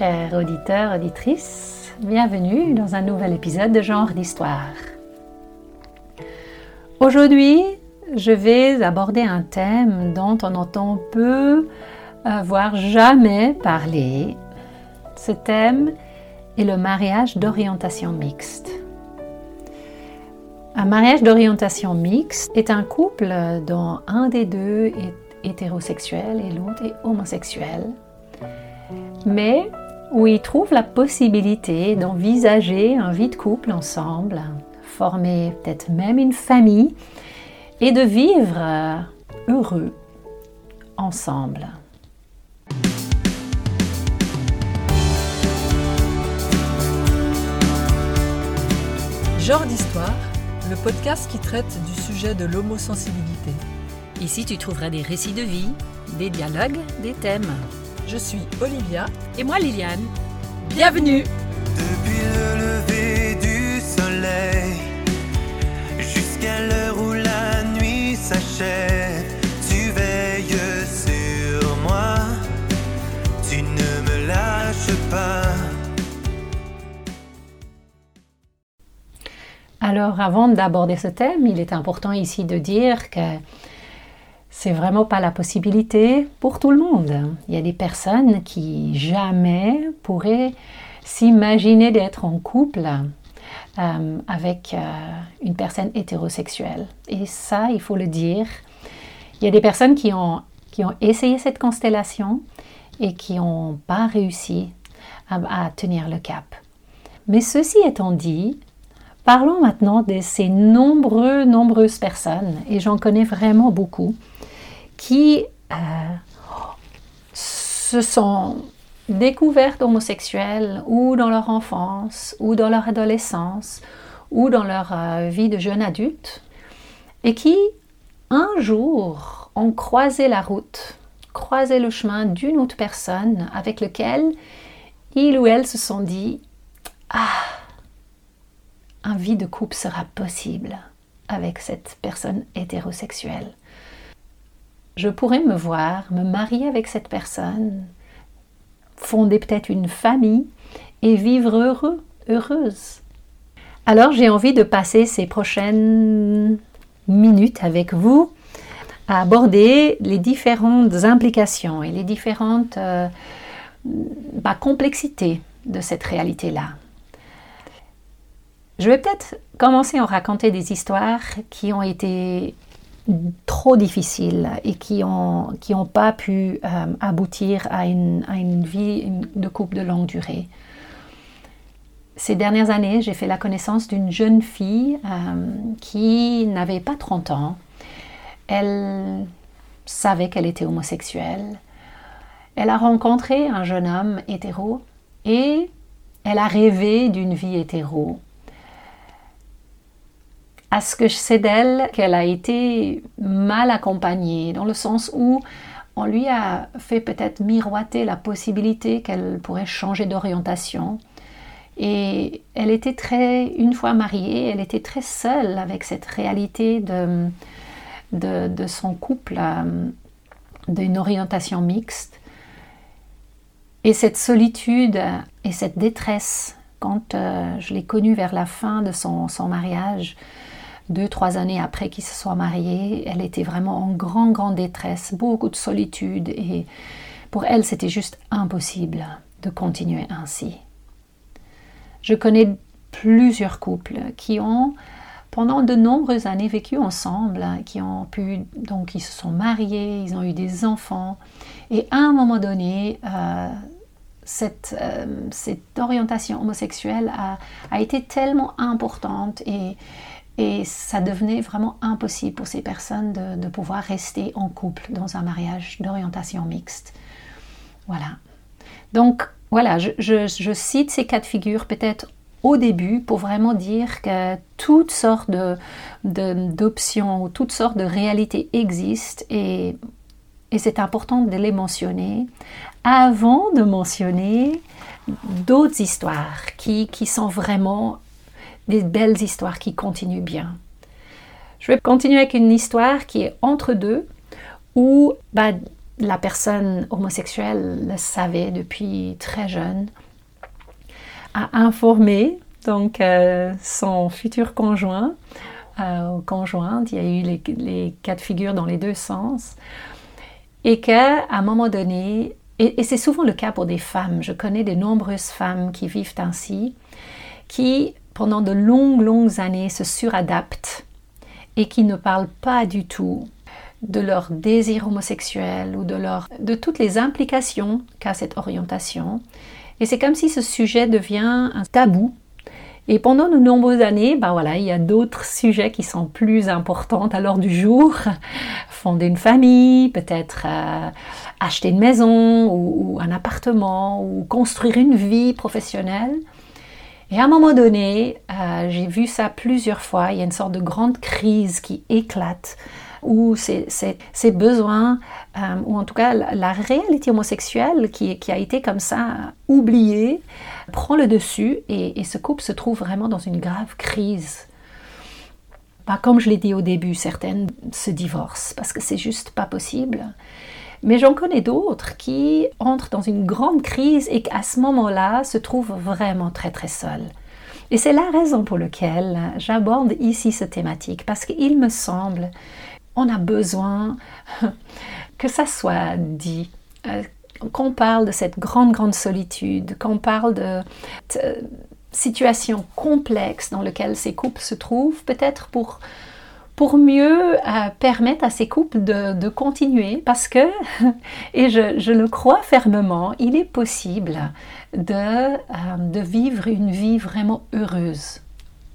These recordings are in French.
Chers auditeurs, auditrices, bienvenue dans un nouvel épisode de Genre d'Histoire. Aujourd'hui, je vais aborder un thème dont on entend peu, euh, voire jamais parler. Ce thème est le mariage d'orientation mixte. Un mariage d'orientation mixte est un couple dont un des deux est hétérosexuel et l'autre est homosexuel mais où ils trouvent la possibilité d'envisager un vie de couple ensemble, former peut-être même une famille et de vivre euh, heureux ensemble. Genre d'histoire, le podcast qui traite du sujet de l'homosensibilité. Ici, tu trouveras des récits de vie, des dialogues, des thèmes. Je suis Olivia. Et moi Liliane. Bienvenue Depuis le lever du soleil jusqu'à l'heure où la nuit s'achève, tu veilles sur moi, tu ne me lâches pas. Alors avant d'aborder ce thème, il est important ici de dire que c'est vraiment pas la possibilité pour tout le monde. Il y a des personnes qui jamais pourraient s'imaginer d'être en couple euh, avec euh, une personne hétérosexuelle. Et ça, il faut le dire. Il y a des personnes qui ont, qui ont essayé cette constellation et qui n'ont pas réussi à, à tenir le cap. Mais ceci étant dit, parlons maintenant de ces nombreux, nombreuses personnes, et j'en connais vraiment beaucoup, qui euh, se sont découvertes homosexuelles ou dans leur enfance ou dans leur adolescence ou dans leur euh, vie de jeune adulte et qui un jour ont croisé la route, croisé le chemin d'une autre personne avec lequel ils ou elles se sont dit Ah, vie de couple sera possible avec cette personne hétérosexuelle je pourrais me voir, me marier avec cette personne, fonder peut-être une famille et vivre heureux, heureuse. Alors j'ai envie de passer ces prochaines minutes avec vous à aborder les différentes implications et les différentes euh, complexités de cette réalité-là. Je vais peut-être commencer en raconter des histoires qui ont été trop difficiles et qui n'ont qui ont pas pu euh, aboutir à une, à une vie de couple de longue durée. Ces dernières années, j'ai fait la connaissance d'une jeune fille euh, qui n'avait pas 30 ans. Elle savait qu'elle était homosexuelle. Elle a rencontré un jeune homme hétéro et elle a rêvé d'une vie hétéro à ce que je sais d'elle qu'elle a été mal accompagnée, dans le sens où on lui a fait peut-être miroiter la possibilité qu'elle pourrait changer d'orientation. Et elle était très, une fois mariée, elle était très seule avec cette réalité de, de, son couple, euh, d'une orientation mixte. Et cette solitude et cette détresse, quand euh, je l'ai connue vers la fin de son, son mariage, deux, trois années après qu'ils se soient mariés, elle était vraiment en grande, grande détresse, beaucoup de solitude et pour elle, c'était juste impossible de continuer ainsi. Je connais plusieurs couples qui ont, pendant de nombreuses années, vécu ensemble, qui ont pu, donc ils se sont mariés, ils ont eu des enfants, et à un moment donné, euh, cette, euh, cette, orientation homosexuelle a, a, été tellement importante et et ça devenait vraiment impossible pour ces personnes de, pouvoir rester en couple dans un mariage d'orientation mixte. Voilà. Donc, voilà, je, cite ces quatre figures peut-être au début pour vraiment dire que toutes sortes d'options ou toutes sortes de réalités existent et, et c'est important de les mentionner avant de mentionner d'autres histoires qui, qui sont vraiment des belles histoires qui continuent bien. Je vais continuer avec une histoire qui est entre deux, où bah, la personne homosexuelle le savait depuis très jeune, a informé donc euh, son futur conjoint euh, conjointe. Il y a eu les, les, cas de figure dans les deux sens. Et qu'à un moment donné, et, c'est souvent le cas pour des femmes, je connais de nombreuses femmes qui vivent ainsi, qui pendant de longues, longues années se suradaptent et qui ne parlent pas du tout de leur désir homosexuel ou de, leur, de toutes les implications qu'a cette orientation. Et c'est comme si ce sujet devient un tabou et pendant de nombreuses années, ben voilà, il y a d'autres sujets qui sont plus importants à l'heure du jour. Fonder une famille, peut-être euh, acheter une maison ou, un appartement ou construire une vie professionnelle. Et à un moment donné, euh, j'ai vu ça plusieurs fois, il y a une sorte de grande crise qui éclate où ces, besoins, euh, ou en tout cas la, réalité homosexuelle qui, a été comme ça oubliée, prend le dessus et, ce couple se trouve vraiment dans une grave crise. Bah, comme je l'ai dit au début, certaines se divorcent parce que c'est juste pas possible. Mais j'en connais d'autres qui entrent dans une grande crise et qu'à ce moment-là se trouvent vraiment très très seuls. Et c'est la raison pour laquelle j'aborde ici cette thématique, parce qu'il me semble on a besoin que ça soit dit, euh, qu'on parle de cette grande, grande solitude, qu'on parle de, situations complexes dans lesquelles ces couples se trouvent, peut-être pour, pour mieux euh, permettre à ces couples de, continuer, parce que, et je, le crois fermement, il est possible de, euh, vivre une vie vraiment heureuse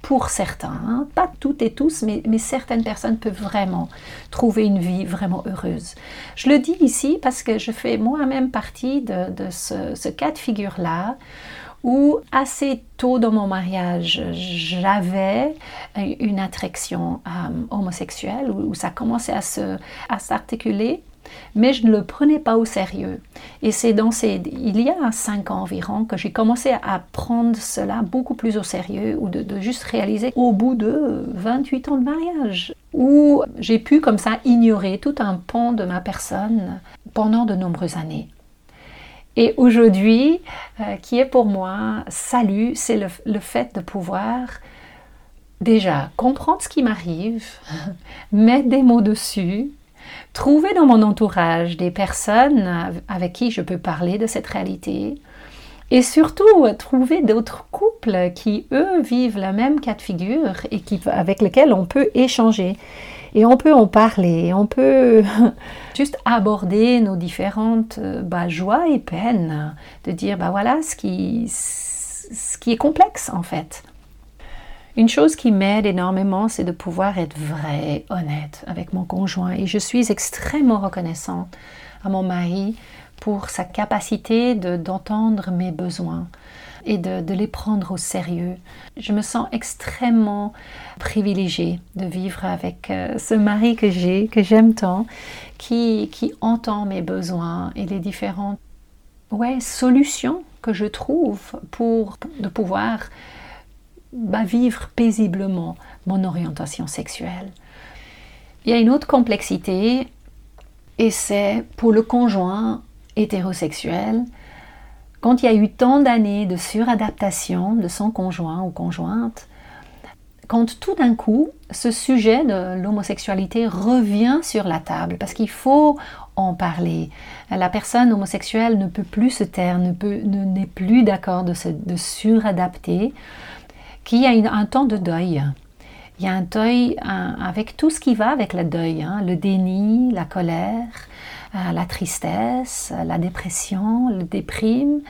pour certains, hein. pas toutes et tous, mais, certaines personnes peuvent vraiment trouver une vie vraiment heureuse. Je le dis ici parce que je fais moi-même partie de, ce, cas de figure-là où assez tôt dans mon mariage, j'avais une attraction euh, homosexuelle, où, ça commençait à s'articuler mais je ne le prenais pas au sérieux. Et c'est dans ces, il y a cinq ans environ que j'ai commencé à prendre cela beaucoup plus au sérieux ou de, juste réaliser au bout de 28 ans de mariage où j'ai pu comme ça ignorer tout un pan de ma personne pendant de nombreuses années. Et aujourd'hui, euh, qui est pour moi salut, c'est le, le fait de pouvoir déjà comprendre ce qui m'arrive, mettre des mots dessus, trouver dans mon entourage des personnes avec qui je peux parler de cette réalité et surtout trouver d'autres couples qui, eux, vivent la même cas de figure et avec lesquels on peut échanger. Et on peut en parler, on peut juste aborder nos différentes bah, joies et peines, de dire, bah voilà ce qui, ce qui est complexe en fait. Une chose qui m'aide énormément, c'est de pouvoir être vrai, honnête avec mon conjoint. Et je suis extrêmement reconnaissante à mon mari pour sa capacité d'entendre mes besoins et de, les prendre au sérieux. Je me sens extrêmement privilégiée de vivre avec euh, ce mari que j'ai, que j'aime tant, qui, qui entend mes besoins et les différentes ouais, solutions que je trouve pour de pouvoir vivre paisiblement mon orientation sexuelle. Il y a une autre complexité, et c'est pour le conjoint hétérosexuel, quand il y a eu tant d'années de suradaptation de son conjoint ou conjointe, quand tout d'un coup ce sujet de l'homosexualité revient sur la table, parce qu'il faut en parler. La personne homosexuelle ne peut plus se taire, ne n'est plus d'accord de se suradapter qu'il y a un temps de deuil. Il y a un deuil avec tout ce qui va avec le deuil, hein. le déni, la colère, la tristesse, la dépression, le déprime.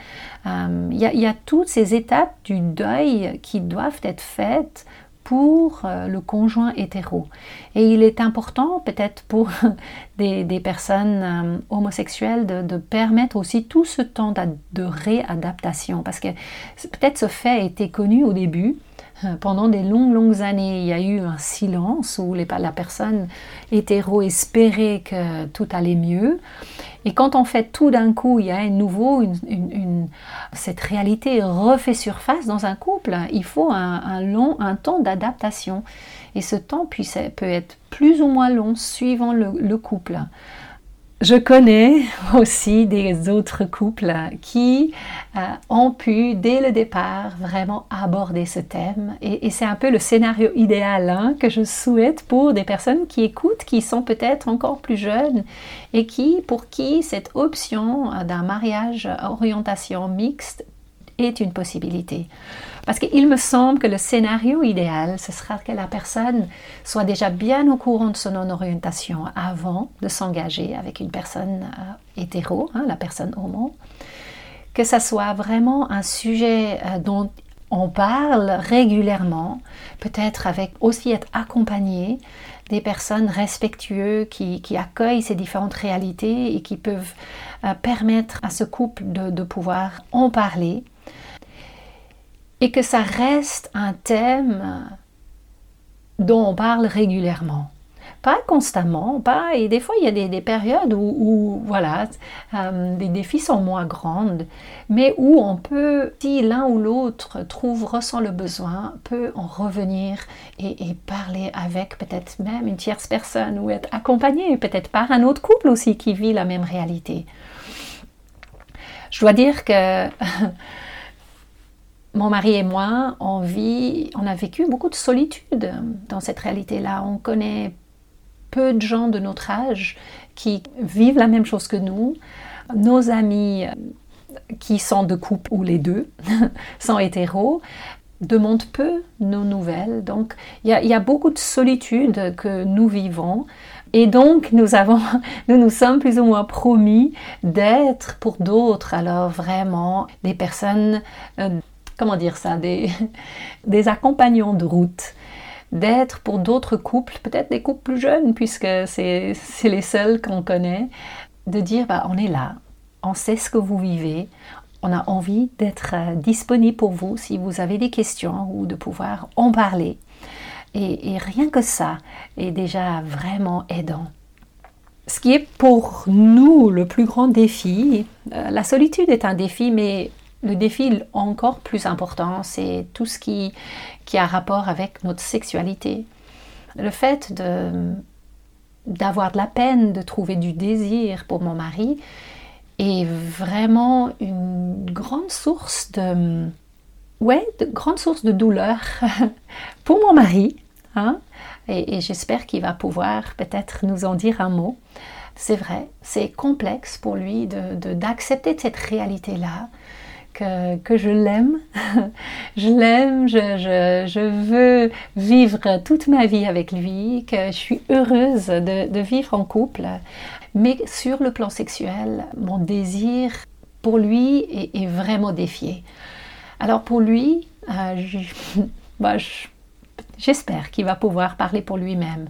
Euh, il, y a, toutes ces étapes du deuil qui doivent être faites pour euh, le conjoint hétéro. Et il est important peut-être pour des, personnes homosexuelles de, de, permettre aussi tout ce temps de réadaptation, parce que peut-être ce fait été connu au début, pendant des longues, longues années, il y a eu un silence où la personne hétéro espérait que tout allait mieux. Et quand on fait tout d'un coup, il y a un nouveau, cette réalité refait surface dans un couple, il faut un, long, un temps d'adaptation. Et ce temps peut être plus ou moins long suivant le, couple. Je connais aussi des autres couples qui euh, ont pu, dès le départ, vraiment aborder ce thème. Et, c'est un peu le scénario idéal hein, que je souhaite pour des personnes qui écoutent, qui sont peut-être encore plus jeunes et qui, pour qui cette option d'un mariage orientation mixte est une possibilité. Parce qu'il me semble que le scénario idéal, ce sera que la personne soit déjà bien au courant de son orientation avant de s'engager avec une personne euh, hétéro, hein, la personne homo, que ça soit vraiment un sujet euh, dont on parle régulièrement, peut-être avec aussi être accompagné des personnes respectueuses qui, accueillent ces différentes réalités et qui peuvent euh, permettre à ce couple de pouvoir en parler et que ça reste un thème dont on parle régulièrement. Pas constamment, pas, et des fois il y a des, périodes où, voilà, euh, des défis sont moins grandes, mais où on peut, si l'un ou l'autre trouve, ressent le besoin, peut en revenir et parler avec peut-être même une tierce personne ou être accompagné peut-être par un autre couple aussi qui vit la même réalité. Je dois dire que mon mari et moi, on vit, on a vécu beaucoup de solitude dans cette réalité-là. On connaît peu de gens de notre âge qui vivent la même chose que nous. Nos amis euh, qui sont de couple ou les deux sont hétéros demandent peu nos nouvelles. Donc il y, a beaucoup de solitude que nous vivons. Et donc, nous, avons, nous nous sommes plus ou moins promis d'être pour d'autres, alors vraiment des personnes euh, comment dire ça, des, accompagnants de route, d'être pour d'autres couples, peut-être des couples plus jeunes, puisque c'est les seuls qu'on connaît, de dire bah, on est là, on sait ce que vous vivez, on a envie d'être euh, disponible pour vous si vous avez des questions ou de pouvoir en parler. Et, et, rien que ça est déjà vraiment aidant. Ce qui est pour nous le plus grand défi, euh, la solitude est un défi, mais le défi encore plus important, c'est tout ce qui, a rapport avec notre sexualité. Le fait d'avoir de la peine, de trouver du désir pour mon mari est vraiment une grande source de, ouais, de grande source de douleur pour mon mari. Hein? Et, j'espère qu'il va pouvoir peut-être nous en dire un mot. C'est vrai, c'est complexe pour lui d'accepter cette réalité-là, que, je l'aime. je l'aime, je, veux vivre toute ma vie avec lui, que je suis heureuse de, vivre en couple. Mais sur le plan sexuel, mon désir pour lui est, vraiment défié. Alors pour lui, euh, bah, j'espère qu'il va pouvoir parler pour lui-même.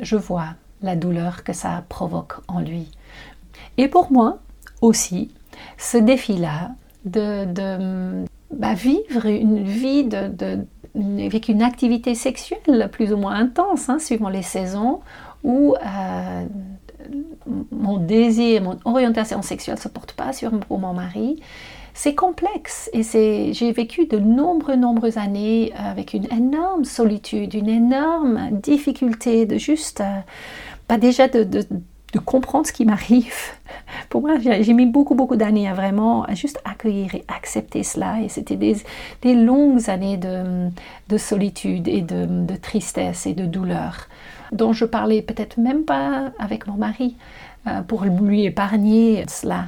Je vois la douleur que ça provoque en lui. Et pour moi aussi, ce défi-là, de, bah, vivre une vie avec une activité sexuelle plus ou moins intense, hein, suivant les saisons, où euh, mon désir, mon orientation sexuelle ne se porte pas sur mon mari. C'est complexe et j'ai vécu de nombreuses, nombreuses années avec une énorme solitude, une énorme difficulté de juste, pas euh, bah, déjà de comprendre ce qui m'arrive. Pour moi, j'ai mis beaucoup, beaucoup d'années à vraiment juste accueillir et accepter cela. Et c'était des, des, longues années de, de solitude et de, tristesse et de douleur, dont je parlais peut-être même pas avec mon mari euh, pour lui épargner cela.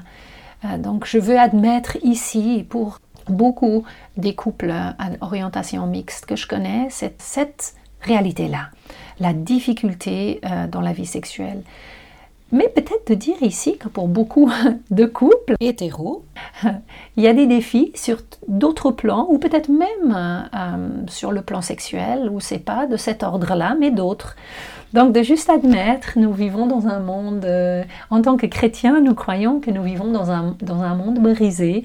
Euh, donc, je veux admettre ici, pour beaucoup des couples à orientation mixte que je connais, cette, cette réalité-là, la difficulté euh, dans la vie sexuelle. Mais peut-être de dire ici que pour beaucoup de couples hétéros, il y a des défis sur d'autres plans, ou peut-être même euh, sur le plan sexuel, ou c'est pas de cet ordre-là, mais d'autres. Donc de juste admettre, nous vivons dans un monde, euh, en tant que chrétiens, nous croyons que nous vivons dans un, dans un monde brisé,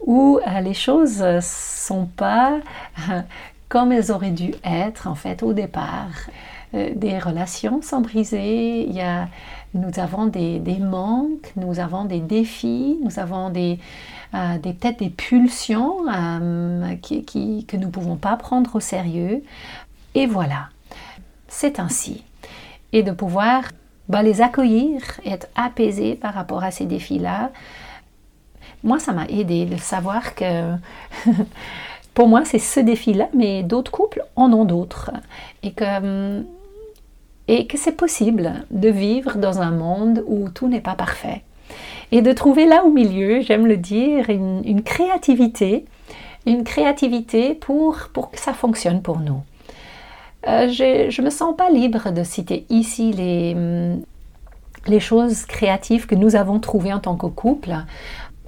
où euh, les choses sont pas comme elles auraient dû être en fait au départ. Des relations sont brisées, il y a nous avons des, manques, nous avons des défis, nous avons des, euh, des peut-être des pulsions euh, qui, que nous ne pouvons pas prendre au sérieux. Et voilà, c'est ainsi. Et de pouvoir bah, les accueillir, être apaisé par rapport à ces défis-là. Moi, ça m'a aidé de savoir que pour moi, c'est ce défi-là, mais d'autres couples en ont d'autres. Et que, et que c'est possible de vivre dans un monde où tout n'est pas parfait. Et de trouver là au milieu, j'aime le dire, une, créativité, une créativité pour, que ça fonctionne pour nous. Euh, je ne me sens pas libre de citer ici les, les choses créatives que nous avons trouvées en tant que couple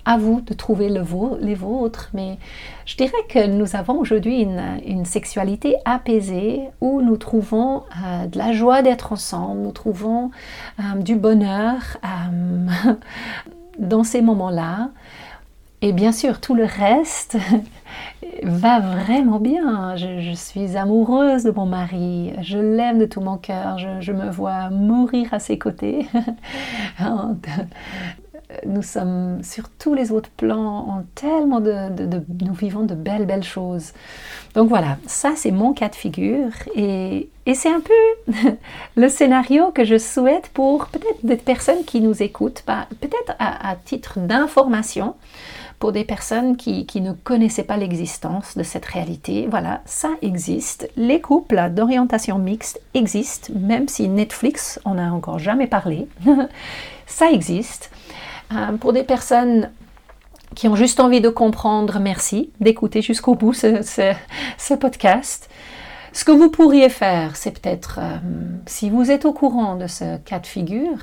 à vous de trouver le les vôtres, mais je dirais que nous avons aujourd'hui une, sexualité apaisée où nous trouvons euh, de la joie d'être ensemble, nous trouvons euh, du bonheur euh, dans ces moments-là. Et bien sûr, tout le reste va vraiment bien. Je, suis amoureuse de mon mari, je l'aime de tout mon cœur, je, je, me vois mourir à ses côtés. nous sommes sur tous les autres plans, en tellement de, nous vivons de belles, belles choses. Donc voilà, ça c'est mon cas de figure et, c'est un peu le scénario que je souhaite pour peut-être des personnes qui nous écoutent, peut-être à, titre d'information pour des personnes qui, qui ne connaissaient pas l'existence de cette réalité. Voilà, ça existe. Les couples d'orientation mixte existent, même si Netflix en a encore jamais parlé. ça existe. Euh, pour des personnes qui ont juste envie de comprendre, merci d'écouter jusqu'au bout ce, podcast. Ce que vous pourriez faire, c'est peut-être, euh, si vous êtes au courant de ce cas de figure,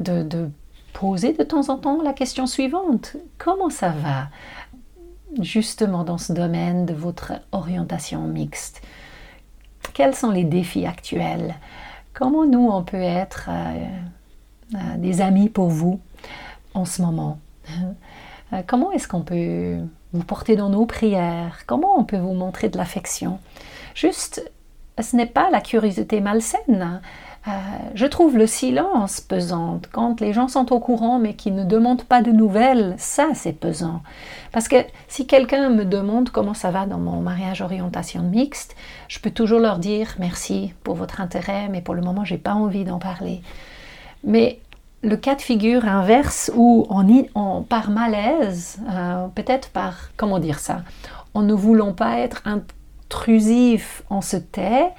de, poser de temps en temps la question suivante. Comment ça va justement dans ce domaine de votre orientation mixte? Quels sont les défis actuels? Comment nous, on peut être euh, des amis pour vous? En ce moment euh, Comment est-ce qu'on peut vous porter dans nos prières? Comment on peut vous montrer de l'affection? Juste, ce n'est pas la curiosité malsaine. Euh, je trouve le silence pesant. Quand les gens sont au courant mais qui ne demandent pas de nouvelles, ça c'est pesant. Parce que si quelqu'un me demande comment ça va dans mon mariage orientation mixte, je peux toujours leur dire merci pour votre intérêt, mais pour le moment j'ai pas envie d'en parler. Mais le cas de figure inverse où on, par malaise, euh, peut-être par, comment dire ça, en ne voulant pas être intrusif, on se tait,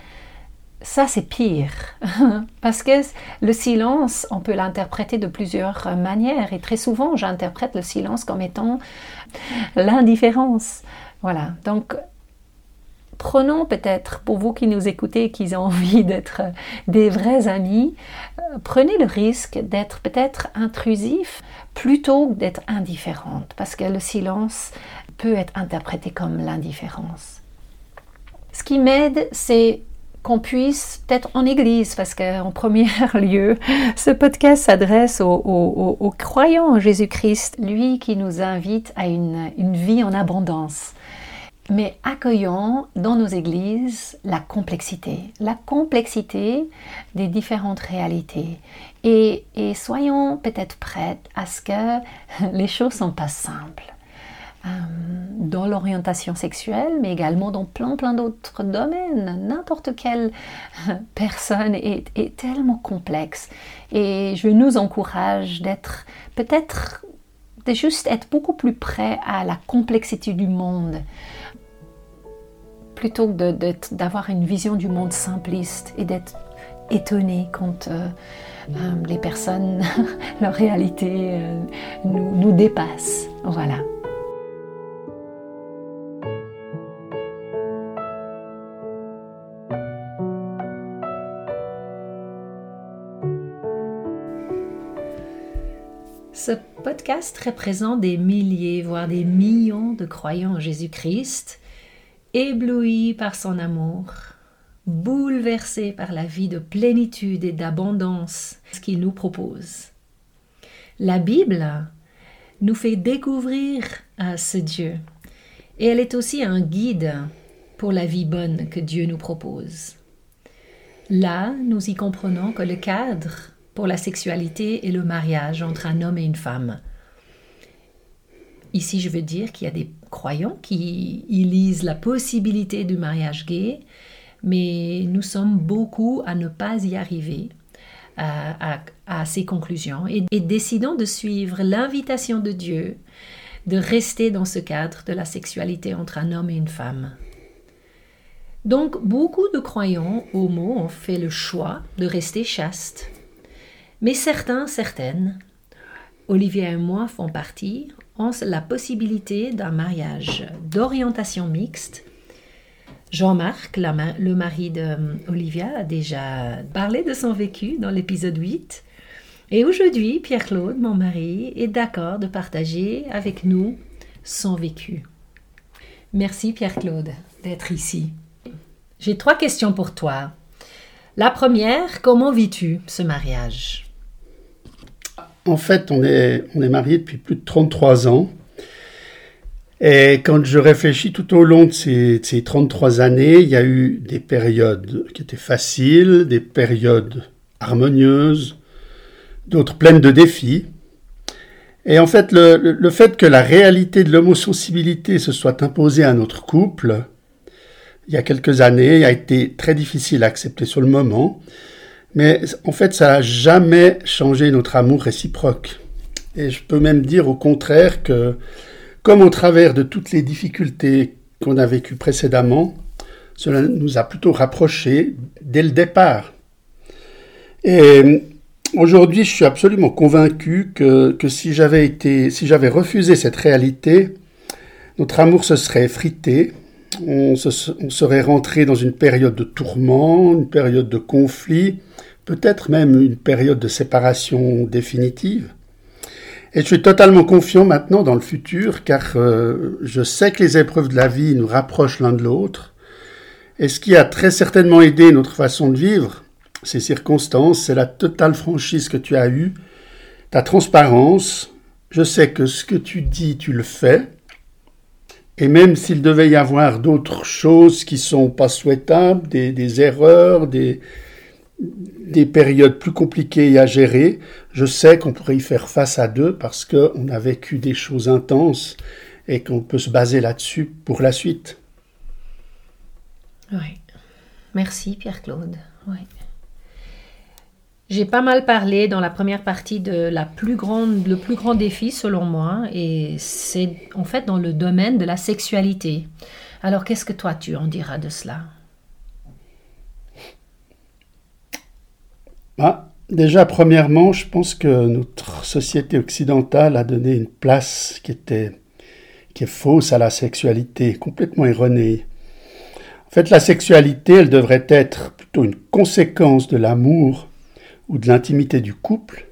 ça c'est pire. Parce que le silence, on peut l'interpréter de plusieurs manières. Et très souvent, j'interprète le silence comme étant l'indifférence. Voilà. Donc, prenons peut-être, pour vous qui nous écoutez et qui ont envie d'être des vrais amis, euh, prenez le risque d'être peut-être intrusif plutôt que d'être indifférente, parce que le silence peut être interprété comme l'indifférence. Ce qui m'aide, c'est qu'on puisse, peut-être en Église, parce qu'en premier lieu, ce podcast s'adresse aux, croyants en Jésus-Christ, lui qui nous invite à une vie en abondance mais accueillons dans nos églises la complexité, la complexité des différentes réalités. Et, soyons peut-être prêtes à ce que les choses ne sont pas simples. Euh, dans l'orientation sexuelle, mais également dans plein plein d'autres domaines. N'importe quelle personne est, est, tellement complexe. Et je nous encourage d'être peut-être de juste être beaucoup plus prêt à la complexité du monde plutôt que d'avoir une vision du monde simpliste et d'être étonné quand euh, euh, les personnes, leur réalité euh, nous, nous dépasse. Voilà. Ce podcast représente des milliers, voire des millions de croyants en Jésus-Christ ébloui par son amour, bouleversé par la vie de plénitude et d'abondance qu'il nous propose. La Bible nous fait découvrir à ce Dieu et elle est aussi un guide pour la vie bonne que Dieu nous propose. Là, nous y comprenons que le cadre pour la sexualité est le mariage entre un homme et une femme. Ici, je veux dire qu'il y a des croyants qui y lisent la possibilité du mariage gay, mais nous sommes beaucoup à ne pas y arriver à, à, ces conclusions et, et décidons de suivre l'invitation de Dieu de rester dans ce cadre de la sexualité entre un homme et une femme. Donc beaucoup de croyants homo ont fait le choix de rester chastes. Mais certains, certaines, Olivier et moi font partie, la possibilité d'un mariage d'orientation mixte. Jean-Marc, le mari d'Olivia, a déjà parlé de son vécu dans l'épisode 8. Et aujourd'hui, Pierre-Claude, mon mari, est d'accord de partager avec nous son vécu. Merci Pierre-Claude d'être ici. J'ai trois questions pour toi. La première, comment vis-tu ce mariage? En fait, on est, on depuis plus de 33 ans. Et quand je réfléchis tout au long de ces, ces 33 années, il y a eu des périodes qui étaient faciles, des périodes harmonieuses, d'autres pleines de défis. Et en fait, le, fait que la réalité de l'homosensibilité se soit imposée à notre couple, il y a quelques années, a été très difficile à accepter sur le moment. Mais en fait, ça n'a jamais changé notre amour réciproque. Et je peux même dire au contraire que, comme au travers de toutes les difficultés qu'on a vécues précédemment, cela nous a plutôt rapprochés dès le départ. Et Aujourd'hui, je suis absolument convaincu que, si j'avais été, si j'avais refusé cette réalité, notre amour se serait effrité, on, serait rentré dans une période de tourment, une période de conflit, peut-être même une période de séparation définitive. Et je suis totalement confiant maintenant dans le futur, car euh, je sais que les épreuves de la vie nous rapprochent l'un de l'autre. Et ce qui a très certainement aidé notre façon de vivre, ces circonstances, c'est la totale franchise que tu as eue, ta transparence. Je sais que ce que tu dis, tu le fais. Et même s'il devait y avoir d'autres choses qui sont pas souhaitables, des, erreurs, des, des périodes plus compliquées à gérer, je sais qu'on pourrait y faire face à deux parce qu'on a vécu des choses intenses et qu'on peut se baser là-dessus pour la suite. Oui. Merci Pierre-Claude. Oui. J'ai pas mal parlé dans la première partie de la plus grande, le plus grand défi selon moi, et c'est en fait dans le domaine de la sexualité. Alors qu'est-ce que toi tu en diras de cela? Ah, Déjà, premièrement, je pense que notre société occidentale a donné une place qui était qui est fausse à la sexualité, complètement erronée. En fait, la sexualité, elle devrait être plutôt une conséquence de l'amour ou de l'intimité du couple,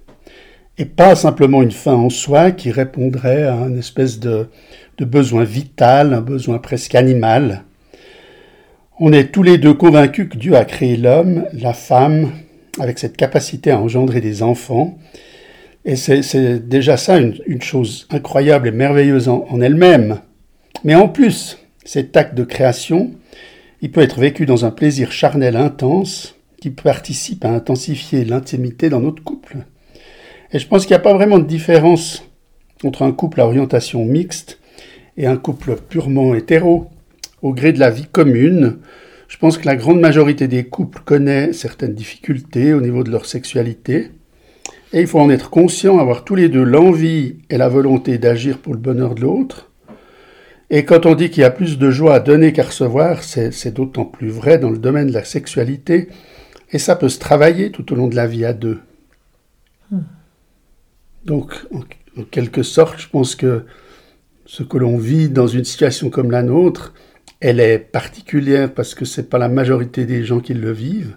et pas simplement une fin en soi qui répondrait à un espèce de, besoin vital, un besoin presque animal. On est tous les deux convaincus que Dieu a créé l'homme, la femme, avec cette capacité à engendrer des enfants. Et c'est déjà ça une, chose incroyable et merveilleuse en elle-même. Mais en plus, cet acte de création, il peut être vécu dans un plaisir charnel intense, qui participe à intensifier l'intimité dans notre couple. Et je pense qu'il n'y a pas vraiment de différence entre un couple à orientation mixte et un couple purement hétéro. Au gré de la vie commune, je pense que la grande majorité des couples connaît certaines difficultés au niveau de leur sexualité. Et il faut en être conscient, avoir tous les deux l'envie et la volonté d'agir pour le bonheur de l'autre. Et quand on dit qu'il y a plus de joie à donner qu'à recevoir, c'est d'autant plus vrai dans le domaine de la sexualité, et ça peut se travailler tout au long de la vie à deux. Hmm. Donc, en, quelque sorte, je pense que ce que l'on vit dans une situation comme la nôtre, elle est particulière parce que ce n'est pas la majorité des gens qui le vivent,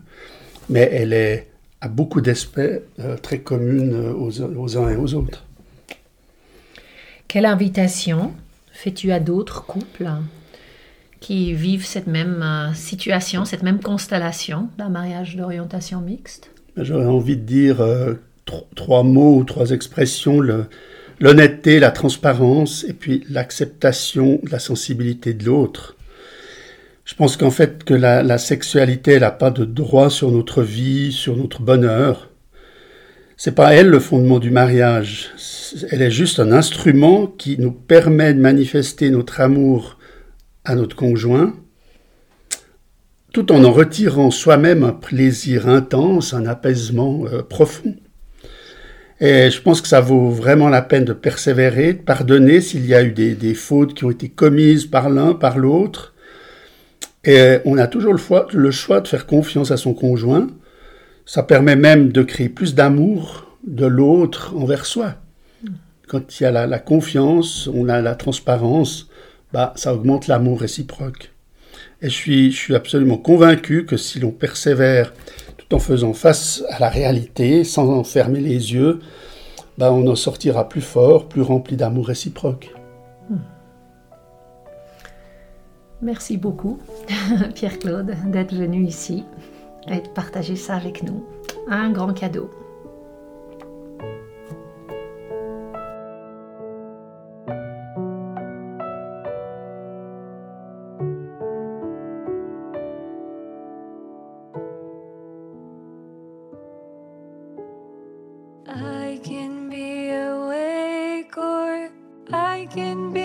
mais elle est à beaucoup d'aspects euh, très commune euh, aux, aux uns et aux autres. Quelle invitation fais-tu à d'autres couples? Qui vivent cette même euh, situation, cette même constellation d'un mariage d'orientation mixte J'aurais envie de dire euh, trois mots ou trois expressions, l'honnêteté, la transparence et puis l'acceptation de la sensibilité de l'autre. Je pense qu'en fait que la, la sexualité n'a pas de droit sur notre vie, sur notre bonheur. C'est pas elle le fondement du mariage. Elle est juste un instrument qui nous permet de manifester notre amour à notre conjoint tout en en retirant soi-même un plaisir intense, un apaisement euh, profond. Et je pense que ça vaut vraiment la peine de persévérer, de pardonner s'il y a eu des, fautes qui ont été commises par l'un, par l'autre. Et on a toujours le choix, le choix de faire confiance à son conjoint. Ça permet même de créer plus d'amour de l'autre envers soi. Quand il y a la, confiance, on a la transparence, bah, ça augmente l'amour réciproque. Et je suis, je suis absolument convaincu que si l'on persévère tout en faisant face à la réalité, sans en fermer les yeux, bah, on en sortira plus fort, plus rempli d'amour réciproque. Merci beaucoup, Pierre-Claude, d'être venu ici et de partager ça avec nous. Un grand cadeau. I can be awake or I can be